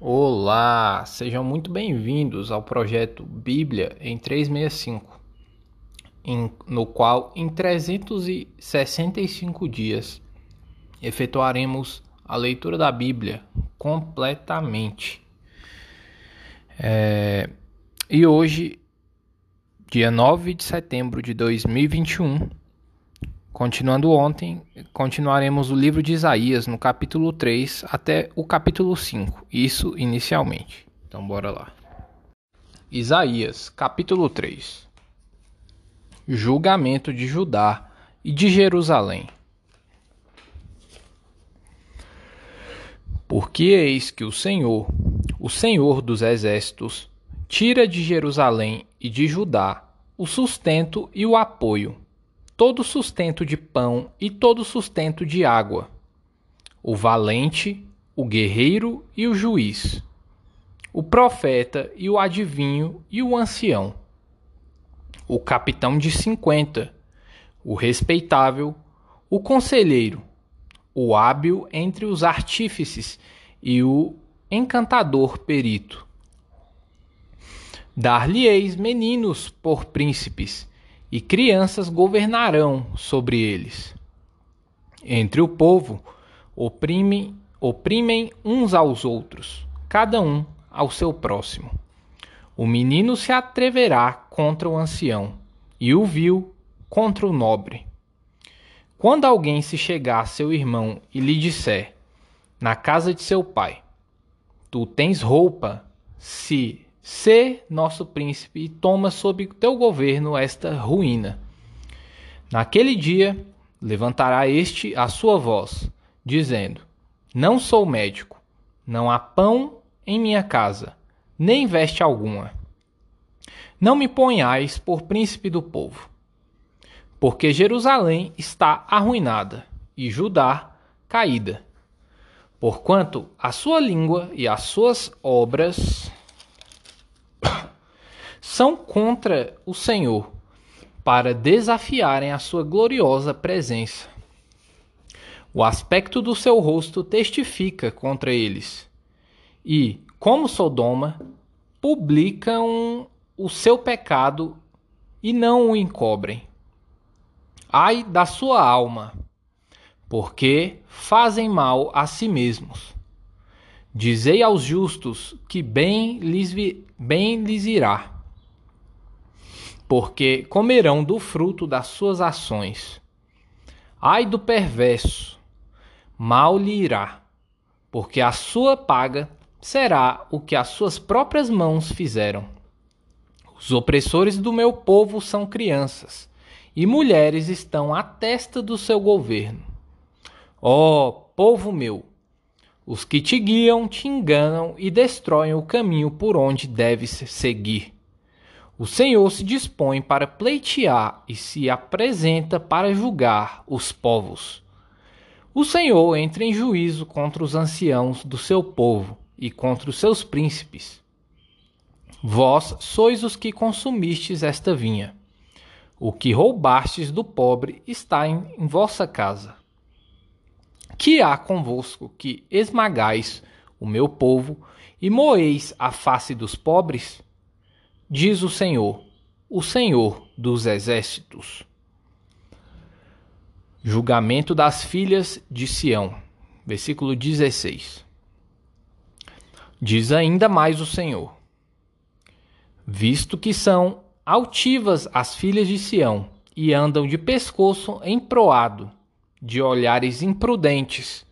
Olá, sejam muito bem-vindos ao projeto Bíblia em 365, em, no qual em 365 dias efetuaremos a leitura da Bíblia completamente. É, e hoje, dia 9 de setembro de 2021, Continuando ontem, continuaremos o livro de Isaías no capítulo 3 até o capítulo 5, isso inicialmente. Então bora lá. Isaías, capítulo 3. Julgamento de Judá e de Jerusalém. Porque eis que o Senhor, o Senhor dos exércitos, tira de Jerusalém e de Judá o sustento e o apoio todo sustento de pão e todo sustento de água, o valente, o guerreiro e o juiz, o profeta e o adivinho e o ancião, o capitão de cinquenta, o respeitável, o conselheiro, o hábil entre os artífices e o encantador perito. Dar-lhe-eis meninos por príncipes, e crianças governarão sobre eles. Entre o povo oprimem, oprimem uns aos outros, cada um ao seu próximo. O menino se atreverá contra o ancião, e o vil contra o nobre. Quando alguém se chegar a seu irmão e lhe disser, na casa de seu pai, tu tens roupa, se Sê nosso príncipe e toma sob teu governo esta ruína. Naquele dia levantará este a sua voz, dizendo: Não sou médico, não há pão em minha casa, nem veste alguma. Não me ponhais por príncipe do povo, porque Jerusalém está arruinada e Judá caída. Porquanto a sua língua e as suas obras são contra o Senhor, para desafiarem a sua gloriosa presença. O aspecto do seu rosto testifica contra eles, e, como Sodoma, publicam o seu pecado e não o encobrem. Ai da sua alma, porque fazem mal a si mesmos. Dizei aos justos que bem lhes, bem lhes irá porque comerão do fruto das suas ações. Ai do perverso, mal lhe irá, porque a sua paga será o que as suas próprias mãos fizeram. Os opressores do meu povo são crianças, e mulheres estão à testa do seu governo. Ó oh, povo meu, os que te guiam te enganam e destroem o caminho por onde deves seguir. O Senhor se dispõe para pleitear e se apresenta para julgar os povos. O Senhor entra em juízo contra os anciãos do seu povo e contra os seus príncipes. Vós sois os que consumistes esta vinha. O que roubastes do pobre está em, em vossa casa. Que há convosco que esmagais o meu povo e moeis a face dos pobres? Diz o Senhor, o Senhor dos exércitos. Julgamento das filhas de Sião, versículo 16. Diz ainda mais o Senhor: Visto que são altivas as filhas de Sião e andam de pescoço emproado, de olhares imprudentes,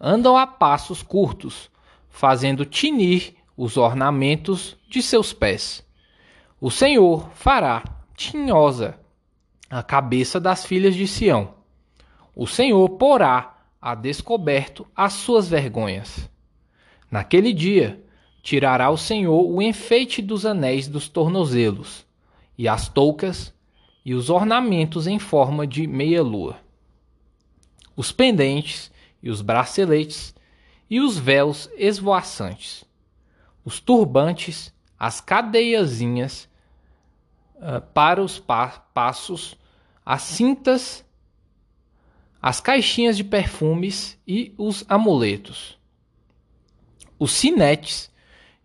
andam a passos curtos, fazendo tinir os ornamentos de seus pés o Senhor fará tinhosa a cabeça das filhas de Sião. O Senhor porá a descoberto as suas vergonhas. Naquele dia, tirará o Senhor o enfeite dos anéis dos tornozelos, e as toucas, e os ornamentos em forma de meia-lua, os pendentes, e os braceletes, e os véus esvoaçantes, os turbantes, as cadeiazinhas uh, para os pa passos, as cintas, as caixinhas de perfumes e os amuletos, os sinetes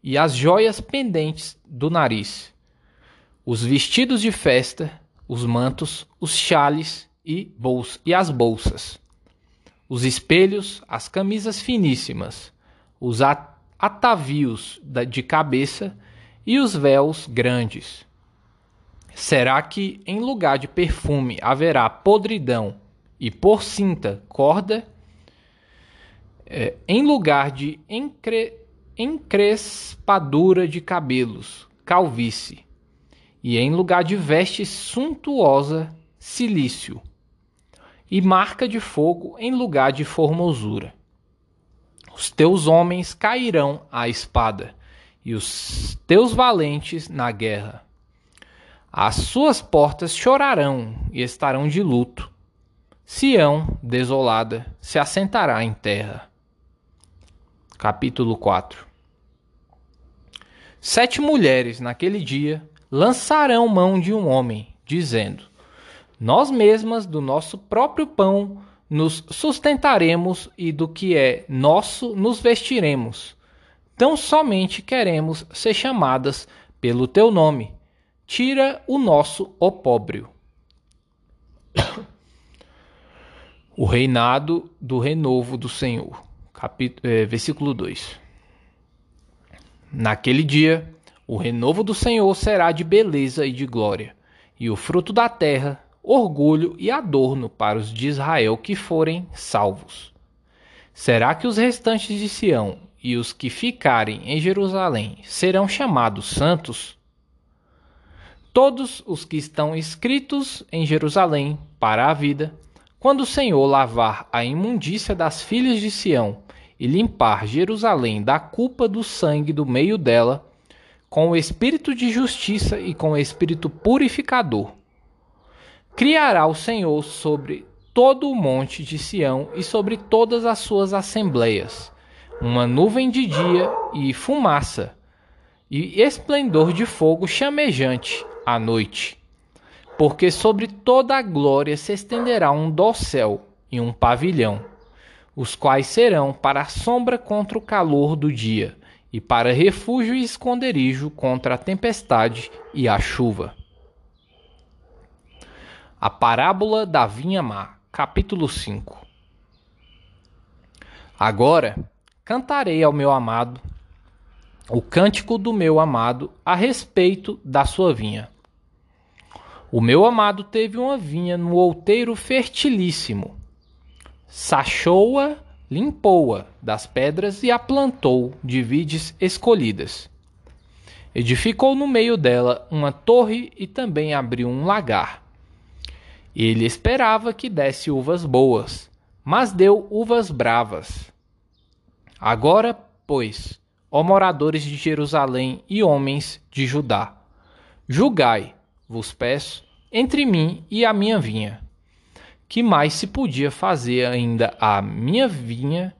e as joias pendentes do nariz, os vestidos de festa, os mantos, os chales e, bols e as bolsas, os espelhos, as camisas finíssimas, os atavios de cabeça e os véus grandes. Será que em lugar de perfume haverá podridão e por cinta corda? É, em lugar de encre, encrespadura de cabelos, calvície, e em lugar de veste suntuosa, silício, e marca de fogo em lugar de formosura. Os teus homens cairão à espada, e os teus valentes na guerra. As suas portas chorarão e estarão de luto. Sião, desolada, se assentará em terra. Capítulo 4 Sete mulheres naquele dia lançarão mão de um homem, dizendo: Nós mesmas do nosso próprio pão nos sustentaremos e do que é nosso nos vestiremos. Tão somente queremos ser chamadas pelo teu nome. Tira o nosso opróbrio. o reinado do renovo do Senhor. Capítulo, eh, versículo 2. Naquele dia, o renovo do Senhor será de beleza e de glória, e o fruto da terra orgulho e adorno para os de Israel que forem salvos. Será que os restantes de Sião e os que ficarem em Jerusalém serão chamados santos? Todos os que estão escritos em Jerusalém para a vida, quando o Senhor lavar a imundícia das filhas de Sião e limpar Jerusalém da culpa do sangue do meio dela, com o espírito de justiça e com o espírito purificador, Criará o Senhor sobre todo o monte de Sião e sobre todas as suas assembleias, uma nuvem de dia e fumaça, e esplendor de fogo chamejante à noite. Porque sobre toda a glória se estenderá um dossel e um pavilhão, os quais serão para sombra contra o calor do dia, e para refúgio e esconderijo contra a tempestade e a chuva. A parábola da vinha má, capítulo 5. Agora cantarei ao meu amado o cântico do meu amado a respeito da sua vinha. O meu amado teve uma vinha no outeiro fertilíssimo. Sachou-a, limpou-a das pedras e a plantou de vides escolhidas. Edificou no meio dela uma torre e também abriu um lagar ele esperava que desse uvas boas, mas deu uvas bravas. Agora, pois, ó moradores de Jerusalém e homens de Judá, julgai, vos peço, entre mim e a minha vinha. Que mais se podia fazer ainda à minha vinha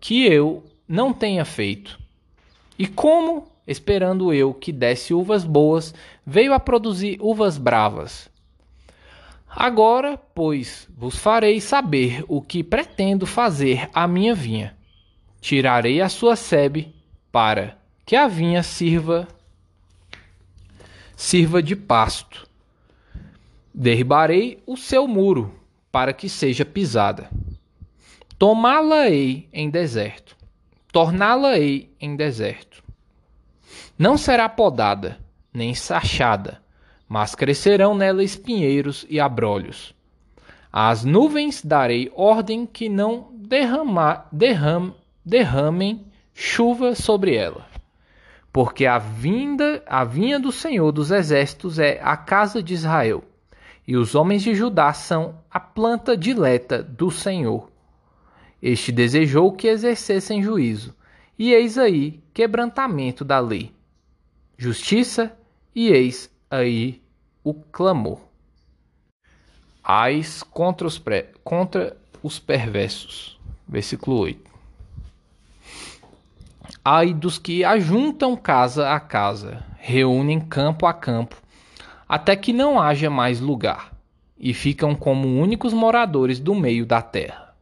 que eu não tenha feito? E como, esperando eu que desse uvas boas, veio a produzir uvas bravas? Agora, pois, vos farei saber o que pretendo fazer à minha vinha. Tirarei a sua sebe para que a vinha sirva sirva de pasto. Derribarei o seu muro para que seja pisada. Tomá-la-ei em deserto, torná-la-ei em deserto. Não será podada, nem sachada, mas crescerão nela espinheiros e abrolhos. Às nuvens darei ordem que não derrama, derram, derramem chuva sobre ela. Porque a vinda, a vinha do Senhor dos exércitos é a casa de Israel, e os homens de Judá são a planta dileta do Senhor. Este desejou que exercessem juízo, e eis aí quebrantamento da lei. Justiça, e eis aí o clamor. Ais contra os, pré, contra os perversos. Versículo 8. Ai dos que ajuntam casa a casa, reúnem campo a campo, até que não haja mais lugar, e ficam como únicos moradores do meio da terra.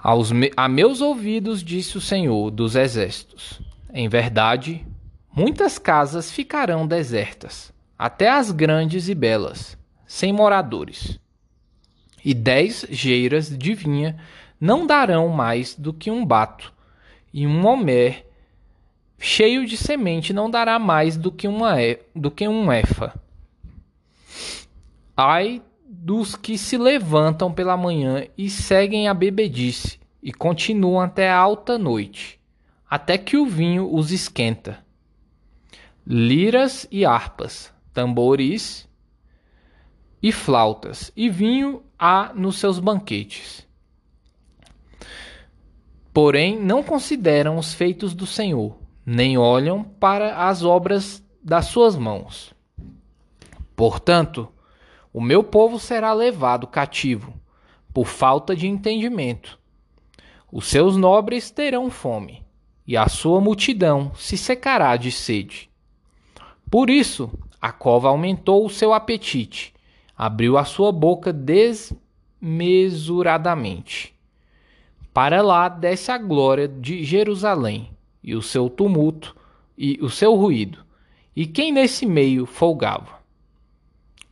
Aos me a meus ouvidos disse o Senhor dos exércitos: em verdade, muitas casas ficarão desertas, até as grandes e belas, sem moradores. E dez geiras de vinha não darão mais do que um bato, e um homer cheio de semente não dará mais do que, uma, do que um efa. Ai dos que se levantam pela manhã e seguem a bebedice, e continuam até a alta noite, até que o vinho os esquenta. Liras e harpas, tambores e flautas, e vinho há nos seus banquetes. Porém, não consideram os feitos do Senhor, nem olham para as obras das suas mãos. Portanto, o meu povo será levado cativo, por falta de entendimento. Os seus nobres terão fome, e a sua multidão se secará de sede. Por isso, a cova aumentou o seu apetite, abriu a sua boca desmesuradamente. Para lá desce a glória de Jerusalém, e o seu tumulto, e o seu ruído, e quem nesse meio folgava.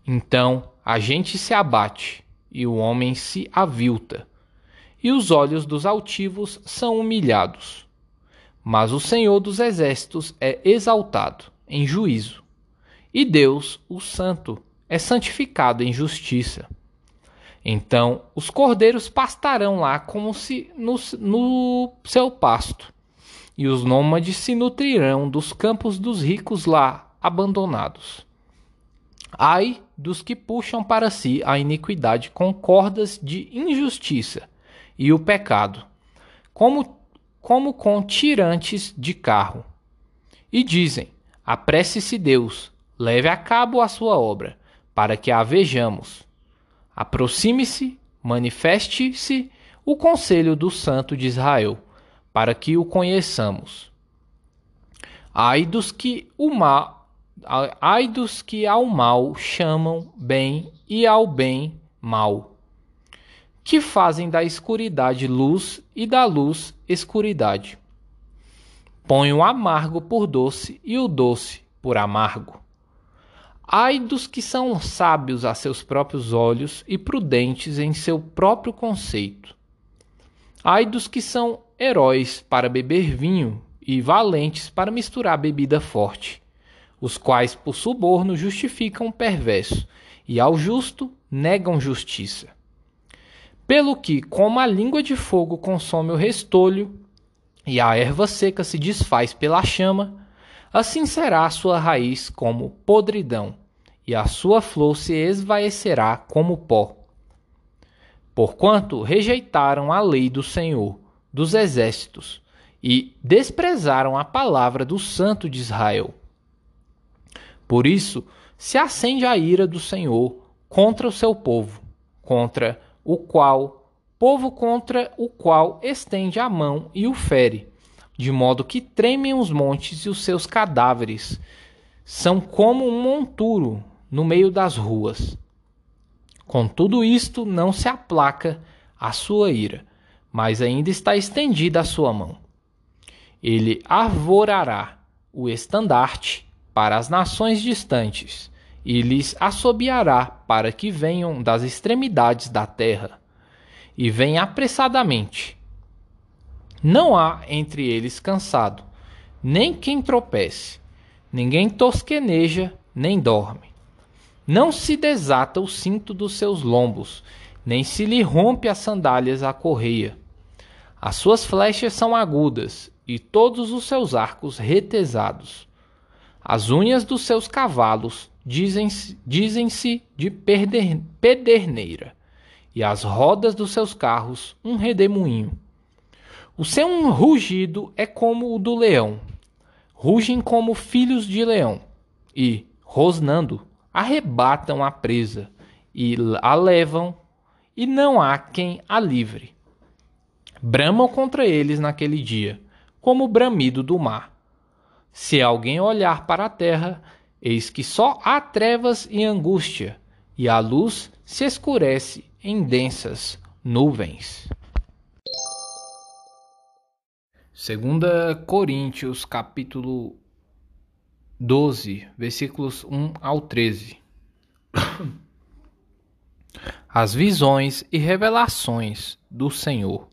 Então a gente se abate, e o homem se avilta, e os olhos dos altivos são humilhados. Mas o Senhor dos Exércitos é exaltado em juízo, e Deus, o Santo, é santificado em justiça. Então os cordeiros pastarão lá como se no, no seu pasto, e os nômades se nutrirão dos campos dos ricos lá abandonados. Ai dos que puxam para si a iniquidade com cordas de injustiça e o pecado, como, como com tirantes de carro. E dizem: Apresse-se Deus, leve a cabo a sua obra, para que a vejamos. Aproxime-se, manifeste-se o conselho do Santo de Israel, para que o conheçamos. Ai dos que o mal Ai dos que ao mal chamam bem e ao bem mal, que fazem da escuridade luz e da luz escuridade. Põe o amargo por doce e o doce por amargo. Ai dos que são sábios a seus próprios olhos e prudentes em seu próprio conceito. Ai dos que são heróis para beber vinho e valentes para misturar bebida forte os quais por suborno justificam o perverso, e ao justo negam justiça. Pelo que, como a língua de fogo consome o restolho, e a erva seca se desfaz pela chama, assim será a sua raiz como podridão, e a sua flor se esvaecerá como pó. Porquanto rejeitaram a lei do Senhor, dos exércitos, e desprezaram a palavra do Santo de Israel. Por isso, se acende a ira do Senhor contra o seu povo, contra o qual, povo contra o qual estende a mão e o fere, de modo que tremem os montes e os seus cadáveres são como um monturo no meio das ruas. Com tudo isto, não se aplaca a sua ira, mas ainda está estendida a sua mão. Ele arvorará o estandarte para as nações distantes, e lhes assobiará para que venham das extremidades da terra, e venham apressadamente. Não há entre eles cansado, nem quem tropece, ninguém tosqueneja, nem dorme. Não se desata o cinto dos seus lombos, nem se lhe rompe as sandálias a correia. As suas flechas são agudas, e todos os seus arcos retesados. As unhas dos seus cavalos dizem-se dizem de pederneira, e as rodas dos seus carros um redemoinho. O seu rugido é como o do leão. Rugem como filhos de leão, e, rosnando, arrebatam a presa, e a levam, e não há quem a livre. Bramam contra eles naquele dia, como o bramido do mar se alguém olhar para a terra, eis que só há trevas e angústia, e a luz se escurece em densas nuvens. Segunda Coríntios, capítulo 12, versículos 1 ao 13. As visões e revelações do Senhor.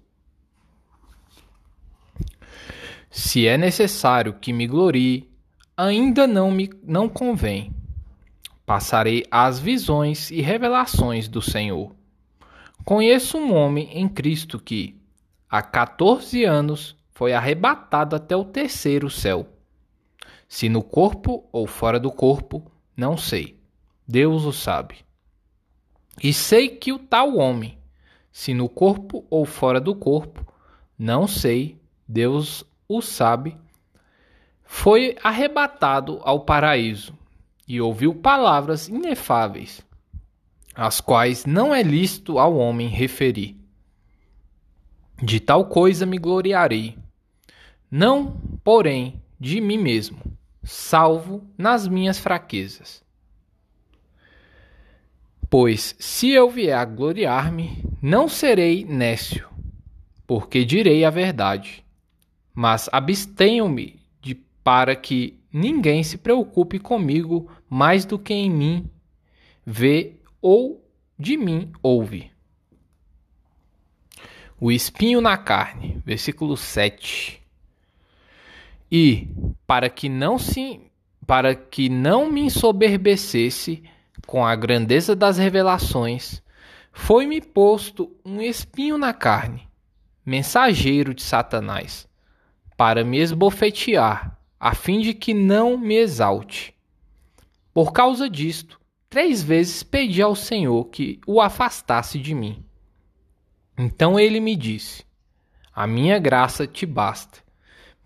Se é necessário que me glorie, ainda não me não convém. Passarei às visões e revelações do Senhor. Conheço um homem em Cristo que, há 14 anos, foi arrebatado até o terceiro céu. Se no corpo ou fora do corpo, não sei. Deus o sabe. E sei que o tal homem, se no corpo ou fora do corpo, não sei, Deus o sabe, foi arrebatado ao paraíso e ouviu palavras inefáveis, as quais não é lícito ao homem referir. De tal coisa me gloriarei, não, porém, de mim mesmo, salvo nas minhas fraquezas. Pois se eu vier a gloriar-me, não serei nécio, porque direi a verdade mas abstenho-me de para que ninguém se preocupe comigo mais do que em mim vê ou de mim ouve. O espinho na carne, versículo 7. E para que não se para que não me ensoberbecesse com a grandeza das revelações, foi-me posto um espinho na carne, mensageiro de Satanás para me esbofetear, a fim de que não me exalte. Por causa disto, três vezes pedi ao Senhor que o afastasse de mim. Então ele me disse: A minha graça te basta,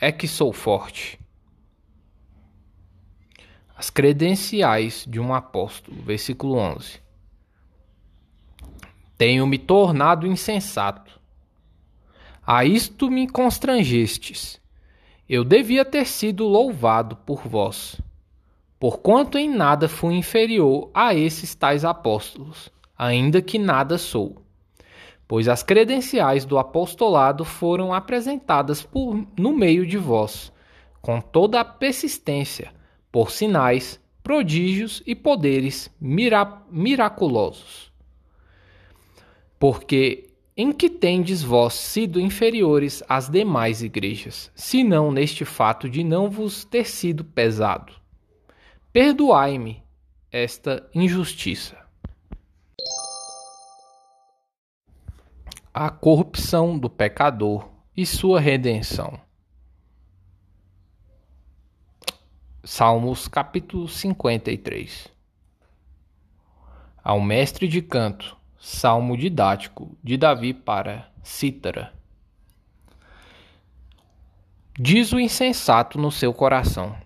é que sou forte. As credenciais de um apóstolo, versículo 11. Tenho me tornado insensato. A isto me constrangestes eu devia ter sido louvado por vós, porquanto em nada fui inferior a esses tais apóstolos, ainda que nada sou. Pois as credenciais do apostolado foram apresentadas por, no meio de vós, com toda a persistência, por sinais, prodígios e poderes mira miraculosos. Porque em que tendes vós sido inferiores às demais igrejas, senão neste fato de não vos ter sido pesado? Perdoai-me esta injustiça. A corrupção do pecador e sua redenção. Salmos capítulo 53 Ao mestre de canto Salmo didático de Davi para Cítara. Diz o insensato no seu coração: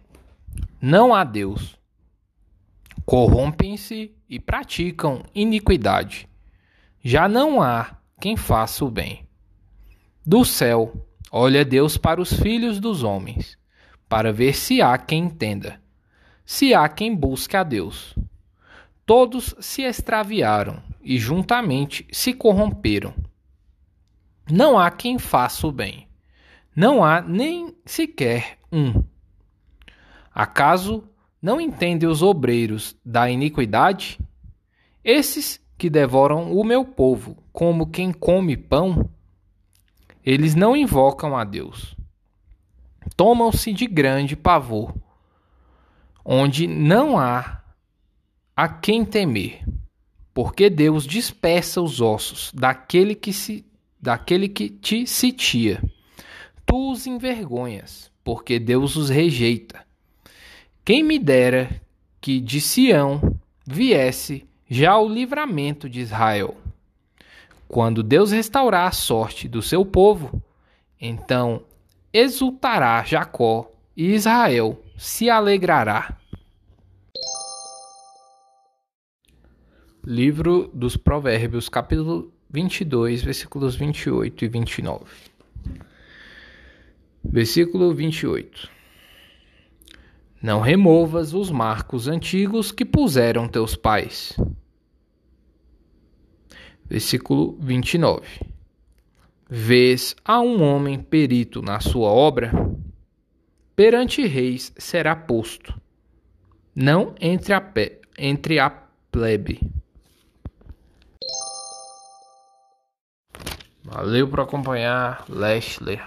Não há Deus. Corrompem-se e praticam iniquidade. Já não há quem faça o bem. Do céu, olha Deus para os filhos dos homens, para ver se há quem entenda, se há quem busque a Deus. Todos se extraviaram e juntamente se corromperam. Não há quem faça o bem. Não há nem sequer um. Acaso não entendem os obreiros da iniquidade? Esses que devoram o meu povo como quem come pão? Eles não invocam a Deus. Tomam-se de grande pavor, onde não há a quem temer porque Deus dispersa os ossos daquele que se daquele que te sitia. Tu os envergonhas, porque Deus os rejeita. Quem me dera que de Sião viesse já o livramento de Israel. Quando Deus restaurar a sorte do seu povo, então exultará Jacó, e Israel se alegrará. Livro dos Provérbios, capítulo 22, versículos 28 e 29. Versículo 28. Não removas os marcos antigos que puseram teus pais. Versículo 29. Vês a um homem perito na sua obra? Perante reis será posto, não entre a, entre a plebe. Valeu por acompanhar Leslie